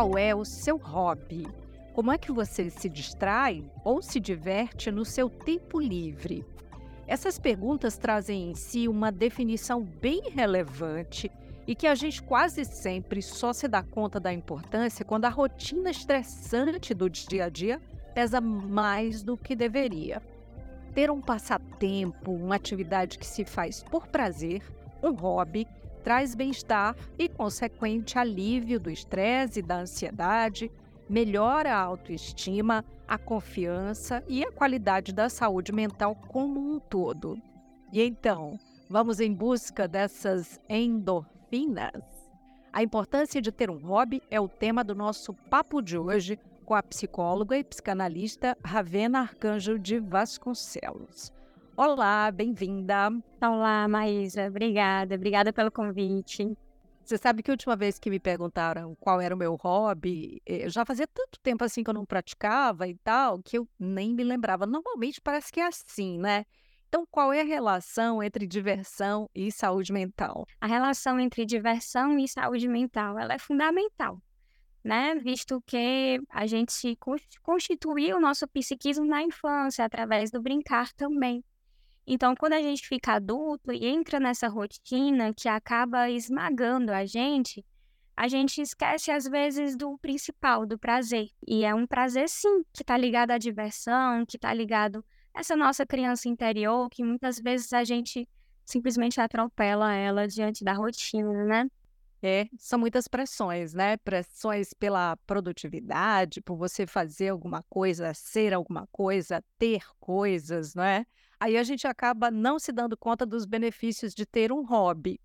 qual é o seu hobby? Como é que você se distrai ou se diverte no seu tempo livre? Essas perguntas trazem em si uma definição bem relevante e que a gente quase sempre só se dá conta da importância quando a rotina estressante do dia a dia pesa mais do que deveria. Ter um passatempo, uma atividade que se faz por prazer, um hobby, traz bem-estar e consequente alívio do estresse e da ansiedade, melhora a autoestima, a confiança e a qualidade da saúde mental como um todo. E então, vamos em busca dessas endorfinas? A importância de ter um hobby é o tema do nosso papo de hoje com a psicóloga e psicanalista Ravena Arcanjo de Vasconcelos. Olá, bem-vinda. Olá, Maísa. Obrigada. Obrigada pelo convite. Você sabe que a última vez que me perguntaram qual era o meu hobby, eh, já fazia tanto tempo assim que eu não praticava e tal, que eu nem me lembrava. Normalmente parece que é assim, né? Então, qual é a relação entre diversão e saúde mental? A relação entre diversão e saúde mental, ela é fundamental, né? Visto que a gente constituiu o nosso psiquismo na infância através do brincar também. Então, quando a gente fica adulto e entra nessa rotina que acaba esmagando a gente, a gente esquece às vezes do principal, do prazer. E é um prazer sim, que está ligado à diversão, que está ligado a essa nossa criança interior, que muitas vezes a gente simplesmente atropela ela diante da rotina, né? É, são muitas pressões, né? Pressões pela produtividade, por você fazer alguma coisa, ser alguma coisa, ter coisas, não é? Aí a gente acaba não se dando conta dos benefícios de ter um hobby.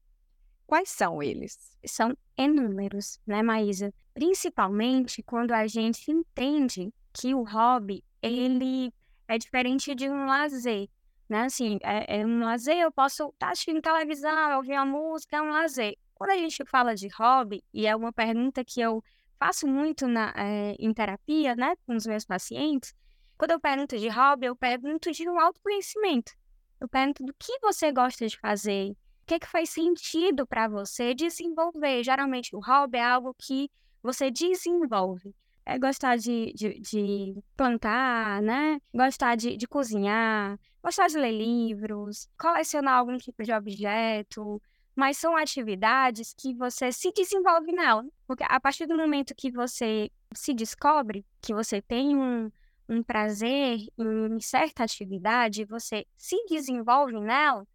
Quais são eles? São inúmeros, né, Maísa? Principalmente quando a gente entende que o hobby, ele é diferente de um lazer, né? Assim, é, é um lazer, eu posso estar tá assistindo televisão, ouvir uma música, é um lazer. Quando a gente fala de hobby, e é uma pergunta que eu faço muito na, é, em terapia, né, com os meus pacientes, quando eu pergunto de hobby, eu pergunto de um autoconhecimento. Eu pergunto do que você gosta de fazer, o que, é que faz sentido para você desenvolver. Geralmente, o hobby é algo que você desenvolve. É gostar de, de, de plantar, né? Gostar de, de cozinhar, gostar de ler livros, colecionar algum tipo de objeto, mas são atividades que você se desenvolve nela. Porque a partir do momento que você se descobre, que você tem um, um prazer em certa atividade, você se desenvolve nela,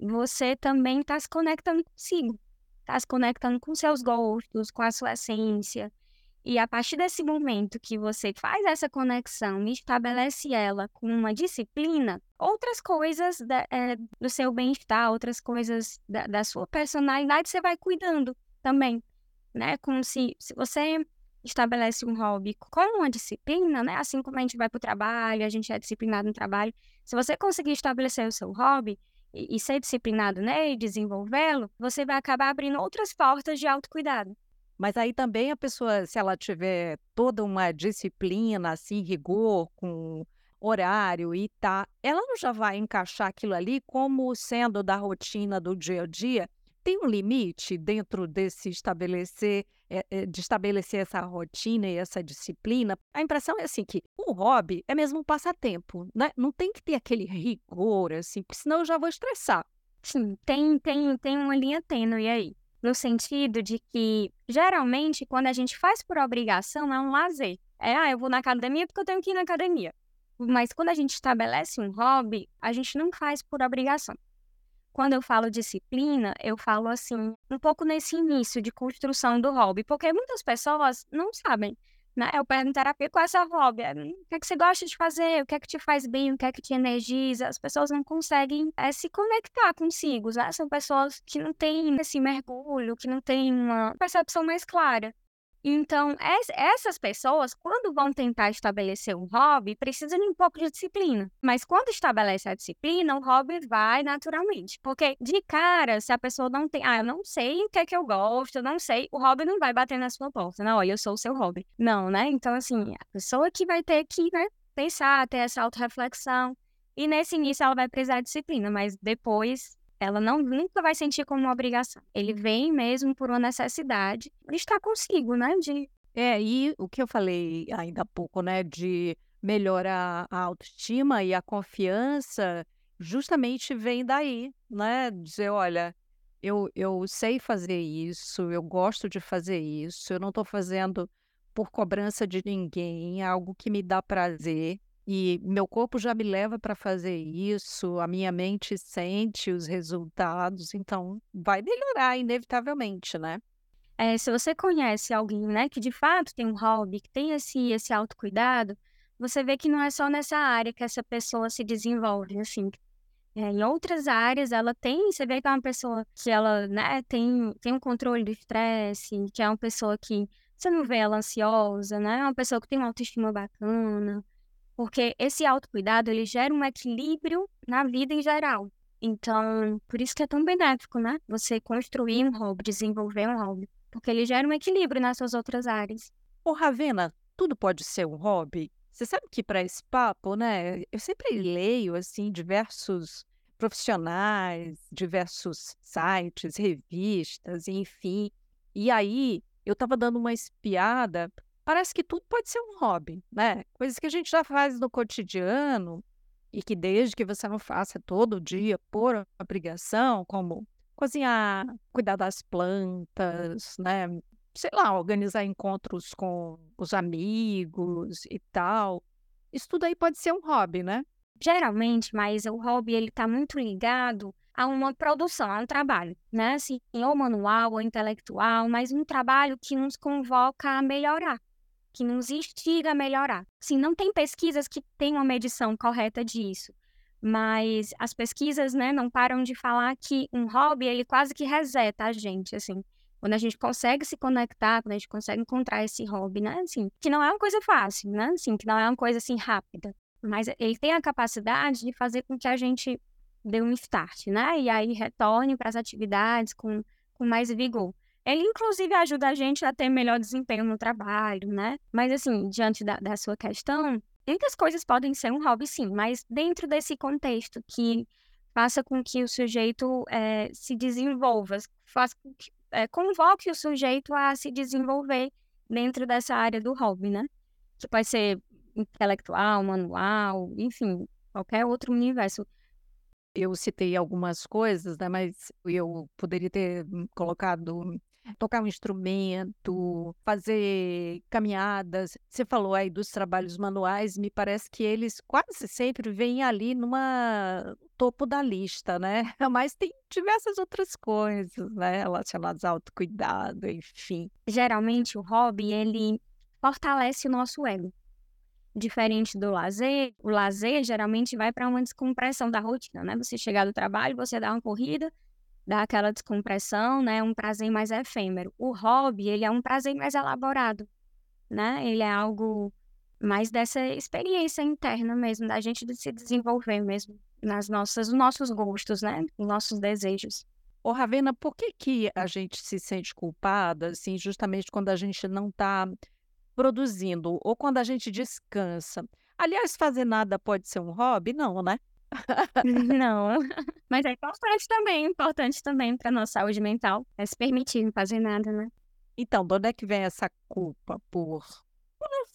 você também está se conectando consigo, está se conectando com seus gostos, com a sua essência. E a partir desse momento que você faz essa conexão e estabelece ela com uma disciplina, outras coisas da, é, do seu bem-estar, outras coisas da, da, sua personalidade, você vai cuidando também, né? Como se, se você estabelece um hobby com uma disciplina, né? Assim como a gente vai para o trabalho, a gente é disciplinado no trabalho. Se você conseguir estabelecer o seu hobby e, e ser disciplinado né, e desenvolvê-lo, você vai acabar abrindo outras portas de autocuidado. Mas aí também a pessoa, se ela tiver toda uma disciplina, assim, rigor, com horário e tá, ela não já vai encaixar aquilo ali como sendo da rotina do dia a dia tem um limite dentro desse estabelecer, de estabelecer essa rotina e essa disciplina? A impressão é assim que o hobby é mesmo um passatempo, né? Não tem que ter aquele rigor, assim, porque senão eu já vou estressar. Sim, tem, tem, tem uma linha tênue aí. No sentido de que, geralmente, quando a gente faz por obrigação, é um lazer. É, ah, eu vou na academia porque eu tenho que ir na academia. Mas quando a gente estabelece um hobby, a gente não faz por obrigação. Quando eu falo disciplina, eu falo assim, um pouco nesse início de construção do hobby, porque muitas pessoas não sabem, né? Eu pergunto terapia qual é seu hobby? O que é que você gosta de fazer? O que é que te faz bem? O que é que te energiza? As pessoas não conseguem é, se conectar consigo, né? São pessoas que não têm esse mergulho, que não têm uma percepção mais clara. Então, essas pessoas, quando vão tentar estabelecer um hobby, precisam de um pouco de disciplina. Mas quando estabelece a disciplina, o hobby vai naturalmente. Porque, de cara, se a pessoa não tem, ah, eu não sei o que é que eu gosto, eu não sei, o hobby não vai bater na sua porta. Não, olha, eu sou o seu hobby. Não, né? Então, assim, a pessoa que vai ter que, né, pensar, ter essa autorreflexão. E nesse início ela vai precisar de disciplina, mas depois ela não nunca vai sentir como uma obrigação. Ele vem mesmo por uma necessidade de estar consigo, né? De É, e o que eu falei ainda há pouco, né, de melhorar a autoestima e a confiança, justamente vem daí, né? Dizer, olha, eu, eu sei fazer isso, eu gosto de fazer isso, eu não estou fazendo por cobrança de ninguém, é algo que me dá prazer. E meu corpo já me leva para fazer isso, a minha mente sente os resultados, então vai melhorar inevitavelmente, né? É, se você conhece alguém, né, que de fato tem um hobby, que tem esse, esse autocuidado, você vê que não é só nessa área que essa pessoa se desenvolve, assim. É, em outras áreas, ela tem, você vê que é uma pessoa que ela, né, tem, tem um controle do estresse, que é uma pessoa que você não vê ela ansiosa, né, é uma pessoa que tem uma autoestima bacana, porque esse autocuidado, ele gera um equilíbrio na vida em geral. Então, por isso que é tão benéfico, né? Você construir um hobby, desenvolver um hobby. Porque ele gera um equilíbrio nas suas outras áreas. Ô, Ravena, tudo pode ser um hobby? Você sabe que para esse papo, né, eu sempre leio, assim, diversos profissionais, diversos sites, revistas, enfim. E aí, eu estava dando uma espiada Parece que tudo pode ser um hobby, né? Coisas que a gente já faz no cotidiano e que desde que você não faça todo dia por obrigação, como cozinhar, cuidar das plantas, né? Sei lá, organizar encontros com os amigos e tal. Isso tudo aí pode ser um hobby, né? Geralmente, mas o hobby ele está muito ligado a uma produção, a um trabalho, né? Assim, ou manual ou intelectual, mas um trabalho que nos convoca a melhorar que nos instiga a melhorar. Sim, não tem pesquisas que tenham uma medição correta disso, mas as pesquisas, né, não param de falar que um hobby, ele quase que reseta a gente, assim. Quando a gente consegue se conectar, quando a gente consegue encontrar esse hobby, né, assim, que não é uma coisa fácil, né, assim, que não é uma coisa, assim, rápida, mas ele tem a capacidade de fazer com que a gente dê um start, né, e aí retorne para as atividades com, com mais vigor. Ele, inclusive, ajuda a gente a ter melhor desempenho no trabalho, né? Mas, assim, diante da, da sua questão, muitas coisas podem ser um hobby, sim, mas dentro desse contexto que faça com que o sujeito é, se desenvolva, faça com que, é, convoque o sujeito a se desenvolver dentro dessa área do hobby, né? Que pode ser intelectual, manual, enfim, qualquer outro universo. Eu citei algumas coisas, né, mas eu poderia ter colocado tocar um instrumento, fazer caminhadas. Você falou aí dos trabalhos manuais, me parece que eles quase sempre vêm ali numa topo da lista, né? Mas tem diversas outras coisas, né, relacionadas ao autocuidado, enfim. Geralmente o hobby ele fortalece o nosso ego. Diferente do lazer, o lazer geralmente vai para uma descompressão da rotina, né? Você chegar do trabalho, você dá uma corrida, dá aquela descompressão, né? Um prazer mais efêmero. O hobby, ele é um prazer mais elaborado, né? Ele é algo mais dessa experiência interna mesmo, da gente de se desenvolver mesmo nas nossas, nos nossos gostos, né? Nos nossos desejos. Ô, Ravena, por que que a gente se sente culpada, assim, justamente quando a gente não está produzindo ou quando a gente descansa? Aliás, fazer nada pode ser um hobby? Não, né? Não, mas é importante também, importante também para nossa saúde mental, é se permitir não fazer nada, né? Então, de onde é que vem essa culpa por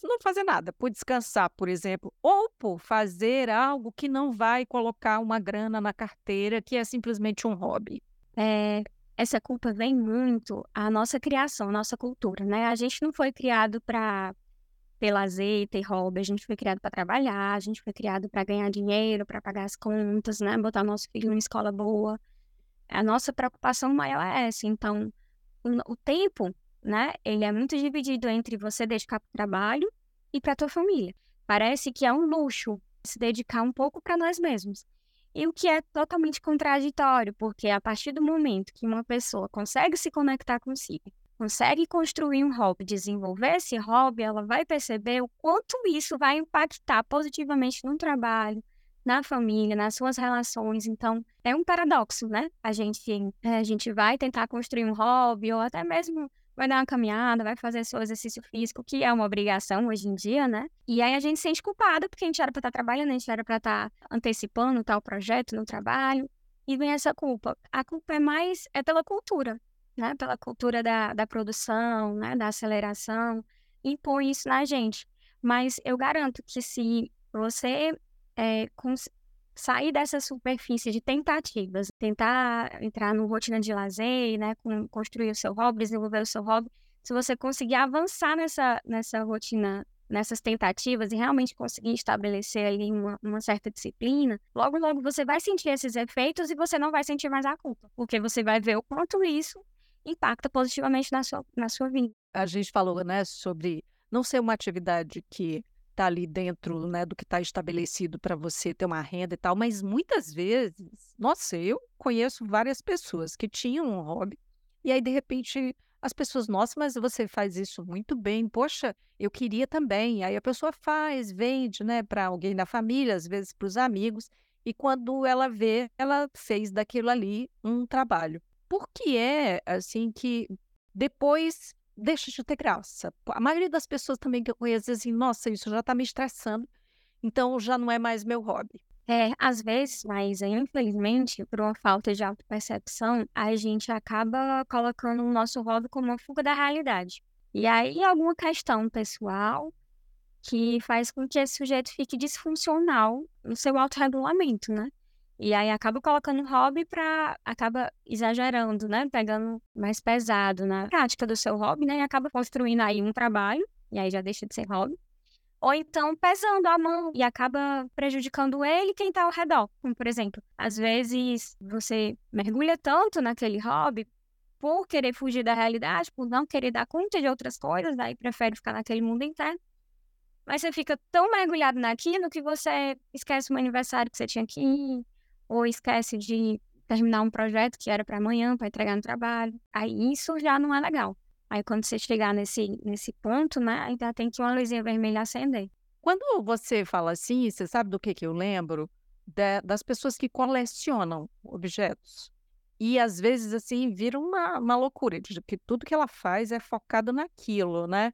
não fazer nada, por descansar, por exemplo, ou por fazer algo que não vai colocar uma grana na carteira, que é simplesmente um hobby? É, essa culpa vem muito à nossa criação, à nossa cultura, né? A gente não foi criado para ter lazer, ter hobby. A gente foi criado para trabalhar, a gente foi criado para ganhar dinheiro, para pagar as contas, né? Botar nosso filho numa escola boa. A nossa preocupação maior é essa. Então, o, o tempo, né? Ele é muito dividido entre você dedicar para o trabalho e para tua família. Parece que é um luxo se dedicar um pouco para nós mesmos. E o que é totalmente contraditório, porque a partir do momento que uma pessoa consegue se conectar consigo, consegue construir um hobby, desenvolver esse hobby, ela vai perceber o quanto isso vai impactar positivamente no trabalho, na família, nas suas relações. Então, é um paradoxo, né? A gente, a gente vai tentar construir um hobby ou até mesmo vai dar uma caminhada, vai fazer seu exercício físico, que é uma obrigação hoje em dia, né? E aí a gente se sente culpada porque a gente era para estar tá trabalhando, a gente era para estar tá antecipando tal projeto no trabalho. E vem essa culpa. A culpa é mais é pela cultura, né, pela cultura da, da produção, né, da aceleração. impor isso na gente. Mas eu garanto que se você é, sair dessa superfície de tentativas, tentar entrar no rotina de lazer, né, construir o seu hobby, desenvolver o seu hobby, se você conseguir avançar nessa, nessa rotina, nessas tentativas e realmente conseguir estabelecer ali uma, uma certa disciplina, logo, logo você vai sentir esses efeitos e você não vai sentir mais a culpa, porque você vai ver o quanto isso impacta positivamente na sua, na sua vida. A gente falou, né, sobre não ser uma atividade que está ali dentro né, do que está estabelecido para você ter uma renda e tal, mas muitas vezes, nossa, eu conheço várias pessoas que tinham um hobby e aí de repente as pessoas, nossa, mas você faz isso muito bem, poxa, eu queria também. Aí a pessoa faz, vende, né, para alguém da família, às vezes para os amigos, e quando ela vê, ela fez daquilo ali um trabalho. Por que é assim que depois deixa de ter graça. A maioria das pessoas também que eu conheço diz assim, nossa, isso já está me estressando, então já não é mais meu hobby. É, às vezes, mas infelizmente, por uma falta de autopercepção, a gente acaba colocando o nosso hobby como uma fuga da realidade. E aí, alguma questão pessoal que faz com que esse sujeito fique disfuncional no seu autorregulamento, né? E aí acaba colocando hobby para acaba exagerando, né? Pegando mais pesado na prática do seu hobby, né? E acaba construindo aí um trabalho, e aí já deixa de ser hobby. Ou então pesando a mão e acaba prejudicando ele quem está ao redor. Como, por exemplo, às vezes você mergulha tanto naquele hobby por querer fugir da realidade, por não querer dar conta de outras coisas, daí prefere ficar naquele mundo interno. Mas você fica tão mergulhado naquilo que você esquece o aniversário que você tinha que ir, ou esquece de terminar um projeto que era para amanhã, para entregar no trabalho. Aí isso já não é legal. Aí quando você chegar nesse, nesse ponto, né, ainda tem que uma luzinha vermelha acender. Quando você fala assim, você sabe do que, que eu lembro? De, das pessoas que colecionam objetos. E às vezes, assim, vira uma, uma loucura, de que tudo que ela faz é focado naquilo, né?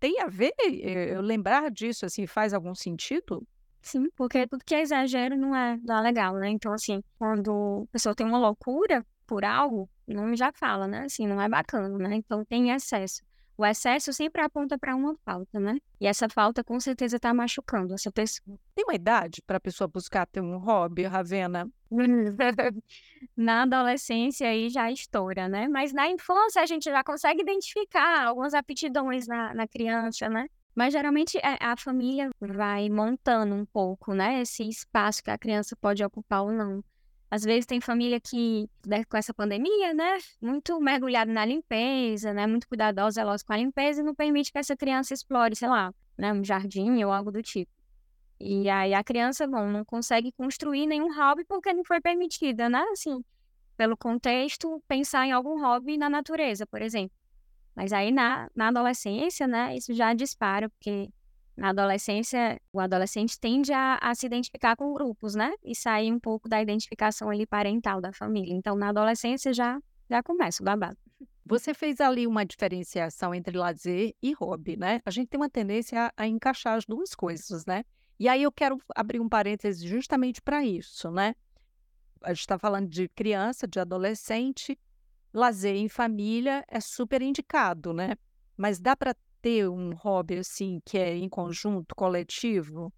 Tem a ver, eh, eu lembrar disso, assim, faz algum sentido? Sim, porque tudo que é exagero não é, não é legal, né? Então, assim, quando a pessoa tem uma loucura por algo, o nome já fala, né? Assim, não é bacana, né? Então, tem excesso. O excesso sempre aponta para uma falta, né? E essa falta com certeza está machucando essa pessoa. Tem uma idade para a pessoa buscar ter um hobby, Ravena? na adolescência aí já estoura, né? Mas na infância a gente já consegue identificar algumas aptidões na, na criança, né? Mas geralmente é, a família vai montando um pouco, né, esse espaço que a criança pode ocupar ou não. Às vezes tem família que, né, com essa pandemia, né, muito mergulhada na limpeza, né, muito cuidadosa, zelosa com a limpeza e não permite que essa criança explore, sei lá, né, um jardim ou algo do tipo. E aí a criança, bom, não consegue construir nenhum hobby porque não foi permitida, né, assim, pelo contexto, pensar em algum hobby na natureza, por exemplo. Mas aí na, na adolescência, né, isso já dispara, porque na adolescência, o adolescente tende a, a, se identificar com grupos, né? E sair um pouco da identificação ali parental da família. Então, na adolescência já, já começa o babado. Você fez ali uma diferenciação entre lazer e hobby, né? A gente tem uma tendência a, a encaixar as duas coisas, né? E aí eu quero abrir um parêntese justamente para isso, né? A gente está falando de criança, de adolescente, lazer em família é super indicado, né? Mas dá para ter um hobby assim que é em conjunto, coletivo?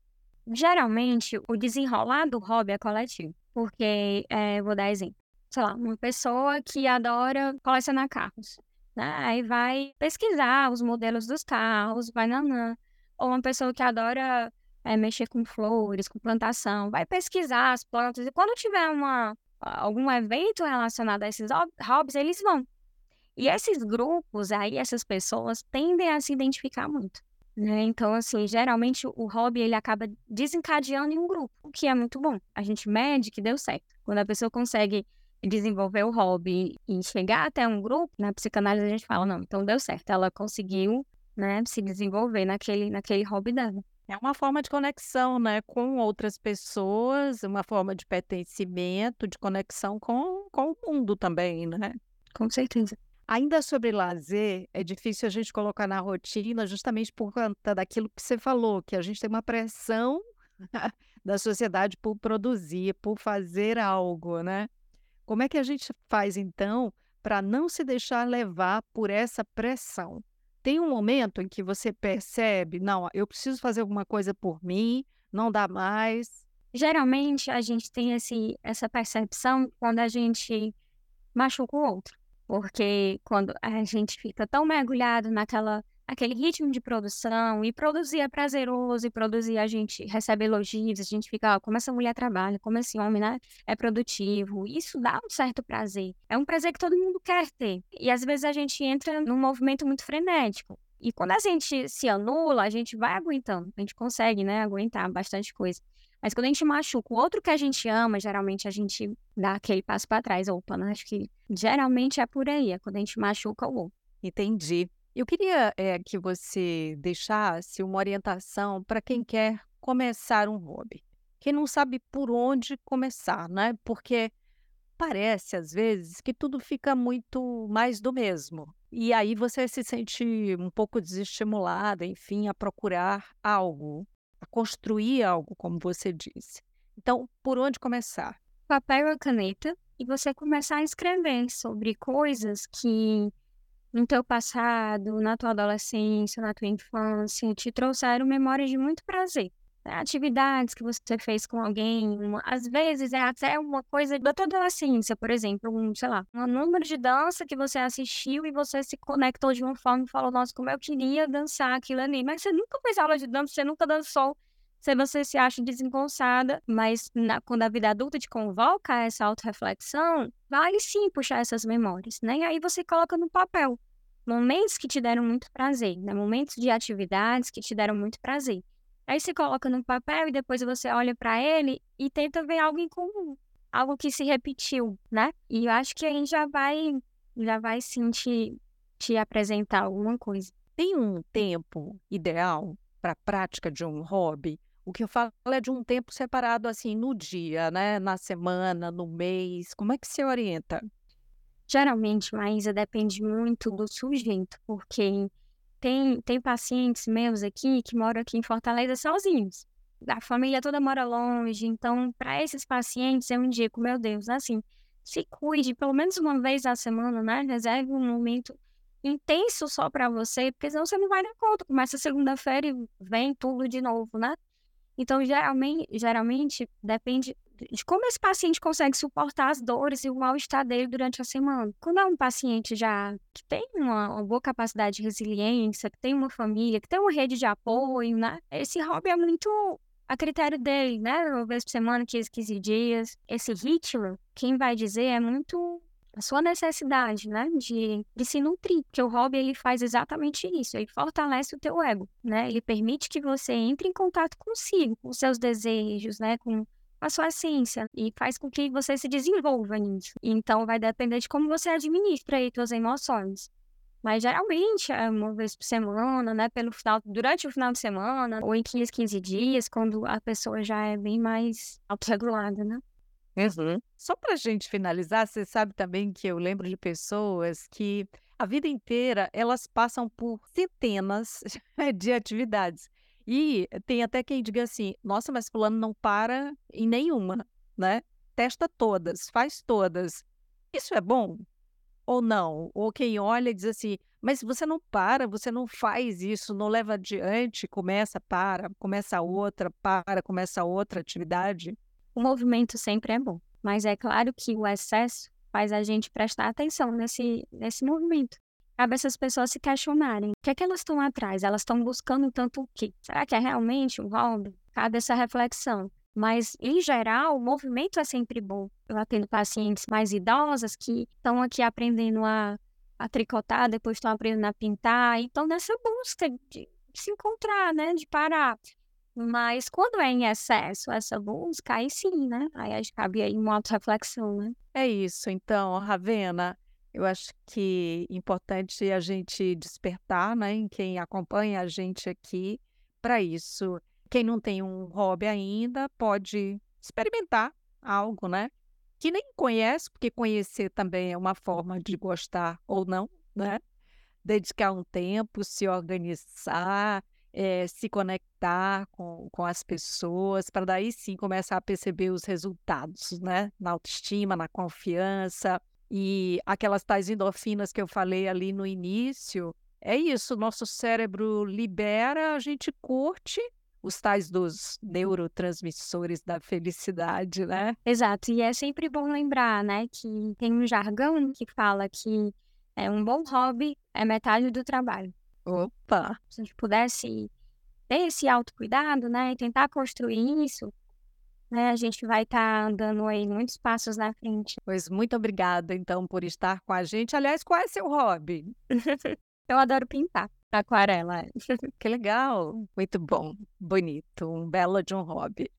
Geralmente, o desenrolar do hobby é coletivo. Porque, é, vou dar exemplo. Sei lá, uma pessoa que adora colecionar carros. Né? Aí vai pesquisar os modelos dos carros, vai nanã. Ou uma pessoa que adora é, mexer com flores, com plantação, vai pesquisar as plantas. E quando tiver uma, algum evento relacionado a esses hobbies, eles vão. E esses grupos aí, essas pessoas tendem a se identificar muito. Né? Então, assim, geralmente o hobby ele acaba desencadeando em um grupo, o que é muito bom. A gente mede que deu certo. Quando a pessoa consegue desenvolver o hobby e chegar até um grupo, na psicanálise a gente fala, não, então deu certo. Ela conseguiu né, se desenvolver naquele, naquele hobby dela. É uma forma de conexão, né, com outras pessoas, uma forma de pertencimento, de conexão com, com o mundo também, né? Com certeza. Ainda sobre lazer, é difícil a gente colocar na rotina justamente por conta daquilo que você falou, que a gente tem uma pressão da sociedade por produzir, por fazer algo, né? Como é que a gente faz então para não se deixar levar por essa pressão? Tem um momento em que você percebe, não, eu preciso fazer alguma coisa por mim, não dá mais. Geralmente a gente tem esse, essa percepção quando a gente machuca o outro. Porque quando a gente fica tão mergulhado naquela aquele ritmo de produção, e produzir é prazeroso, e produzir a gente recebe elogios, a gente fica, ó, como essa mulher trabalha, como esse homem, né, é produtivo. Isso dá um certo prazer. É um prazer que todo mundo quer ter. E às vezes a gente entra num movimento muito frenético. E quando a gente se anula, a gente vai aguentando. A gente consegue, né, aguentar bastante coisa. Mas quando a gente machuca o outro que a gente ama, geralmente a gente dá aquele passo para trás. Opa, né? Acho que geralmente é por aí, é quando a gente machuca o outro. Entendi. Eu queria é, que você deixasse uma orientação para quem quer começar um hobby. Quem não sabe por onde começar, né? Porque parece, às vezes, que tudo fica muito mais do mesmo. E aí você se sente um pouco desestimulada, enfim, a procurar algo, a construir algo, como você disse. Então, por onde começar? Papel e caneta, e você começar a escrever sobre coisas que no teu passado, na tua adolescência, na tua infância, te trouxeram memórias de muito prazer. Né? Atividades que você fez com alguém, uma, às vezes é até uma coisa da tua adolescência, por exemplo, um, sei lá, um número de dança que você assistiu e você se conectou de uma forma e falou, nossa, como eu queria dançar aquilo ali. Mas você nunca fez aula de dança, você nunca dançou, se você se acha desengonçada, mas na, quando a vida adulta te convoca a essa autorreflexão, vale sim puxar essas memórias, né? E aí você coloca no papel momentos que te deram muito prazer, né? Momentos de atividades que te deram muito prazer. Aí você coloca no papel e depois você olha para ele e tenta ver algo em comum, algo que se repetiu, né? E eu acho que a gente já vai, já vai sim te, te apresentar alguma coisa. Tem um tempo ideal para a prática de um hobby? O que eu falo é de um tempo separado assim no dia, né? Na semana, no mês. Como é que se orienta? Geralmente, Maísa, depende muito do sujeito, porque tem, tem pacientes meus aqui que moram aqui em Fortaleza sozinhos. A família toda mora longe, então, para esses pacientes, eu indico, meu Deus, assim, se cuide pelo menos uma vez na semana, né? Reserve um momento intenso só para você, porque senão você não vai dar conta. Começa segunda-feira e vem tudo de novo, né? Então, geralmente, geralmente depende de como esse paciente consegue suportar as dores e o mal-estar dele durante a semana. Quando é um paciente já que tem uma, uma, boa capacidade de resiliência, que tem uma família, que tem uma rede de apoio, né? Esse hobby é muito a critério dele, né? Uma vez por semana, 15, 15 dias. Esse ritmo, quem vai dizer é muito a sua necessidade, né, de, de se nutrir, porque o hobby ele faz exatamente isso, ele fortalece o teu ego, né, ele permite que você entre em contato consigo, com seus desejos, né, com a sua essência e faz com que você se desenvolva nisso. Então vai depender de como você administra aí suas emoções. Mas geralmente é uma vez por semana, né? Pelo final, durante o final de semana, ou em 15, 15 dias, quando a pessoa já é bem mais autorregulada, né? Uhum. Só para a gente finalizar, você sabe também que eu lembro de pessoas que a vida inteira elas passam por centenas de atividades. E tem até quem diga assim: nossa, mas Fulano não para em nenhuma, né? Testa todas, faz todas. Isso é bom? Ou não? Ou quem olha e diz assim: mas você não para, você não faz isso, não leva adiante, começa, para, começa outra, para, começa outra atividade. O movimento sempre é bom, mas é claro que o excesso faz a gente prestar atenção nesse, nesse movimento cabe essas pessoas se questionarem. O que é que elas estão atrás? Elas estão buscando tanto o quê? Será que é realmente um hobby? Cabe essa reflexão. Mas, em geral, o movimento é sempre bom. Eu atendo pacientes mais idosas que estão aqui aprendendo a, a tricotar, depois estão aprendendo a pintar. Então, nessa busca de se encontrar, né? De parar. Mas quando é em excesso essa busca, aí sim, né? Aí cabe aí uma auto-reflexão, né? É isso. Então, Ravena, eu acho que é importante a gente despertar, né, em quem acompanha a gente aqui para isso. Quem não tem um hobby ainda pode experimentar algo, né? Que nem conhece, porque conhecer também é uma forma de gostar ou não, né? Dedicar um tempo, se organizar, é, se conectar com, com as pessoas, para daí sim começar a perceber os resultados, né? Na autoestima, na confiança, e aquelas tais endorfinas que eu falei ali no início, é isso, nosso cérebro libera, a gente curte os tais dos neurotransmissores da felicidade, né? Exato, e é sempre bom lembrar, né, que tem um jargão que fala que é um bom hobby é metade do trabalho. Opa! Se a gente pudesse ter esse autocuidado, né, e tentar construir isso, né, a gente vai estar tá andando aí muitos passos na frente. Pois muito obrigada, então, por estar com a gente. Aliás, qual é seu hobby? Eu adoro pintar aquarela. que legal, muito bom, bonito, um belo de um hobby.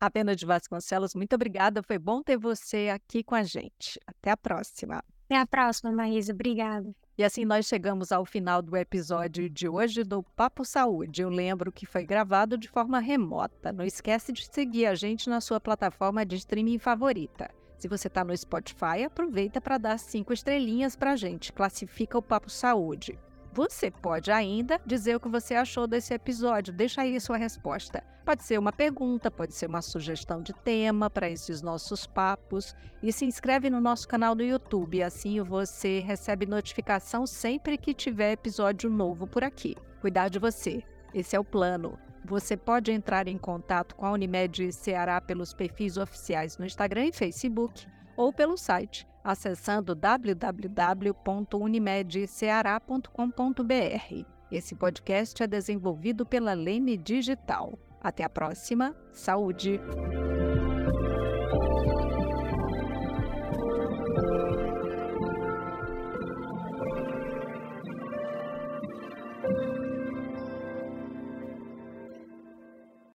A Pena de Vasconcelos, muito obrigada. Foi bom ter você aqui com a gente. Até a próxima. Até a próxima, Maísa. Obrigada. E assim nós chegamos ao final do episódio de hoje do Papo Saúde. Eu lembro que foi gravado de forma remota. Não esquece de seguir a gente na sua plataforma de streaming favorita. Se você está no Spotify, aproveita para dar cinco estrelinhas para a gente. Classifica o Papo Saúde. Você pode ainda dizer o que você achou desse episódio. Deixa aí sua resposta. Pode ser uma pergunta, pode ser uma sugestão de tema para esses nossos papos. E se inscreve no nosso canal do YouTube. Assim você recebe notificação sempre que tiver episódio novo por aqui. Cuidar de você. Esse é o plano. Você pode entrar em contato com a Unimed Ceará pelos perfis oficiais no Instagram e Facebook ou pelo site acessando www.unimedceará.com.br. Esse podcast é desenvolvido pela Leme Digital. Até a próxima. Saúde!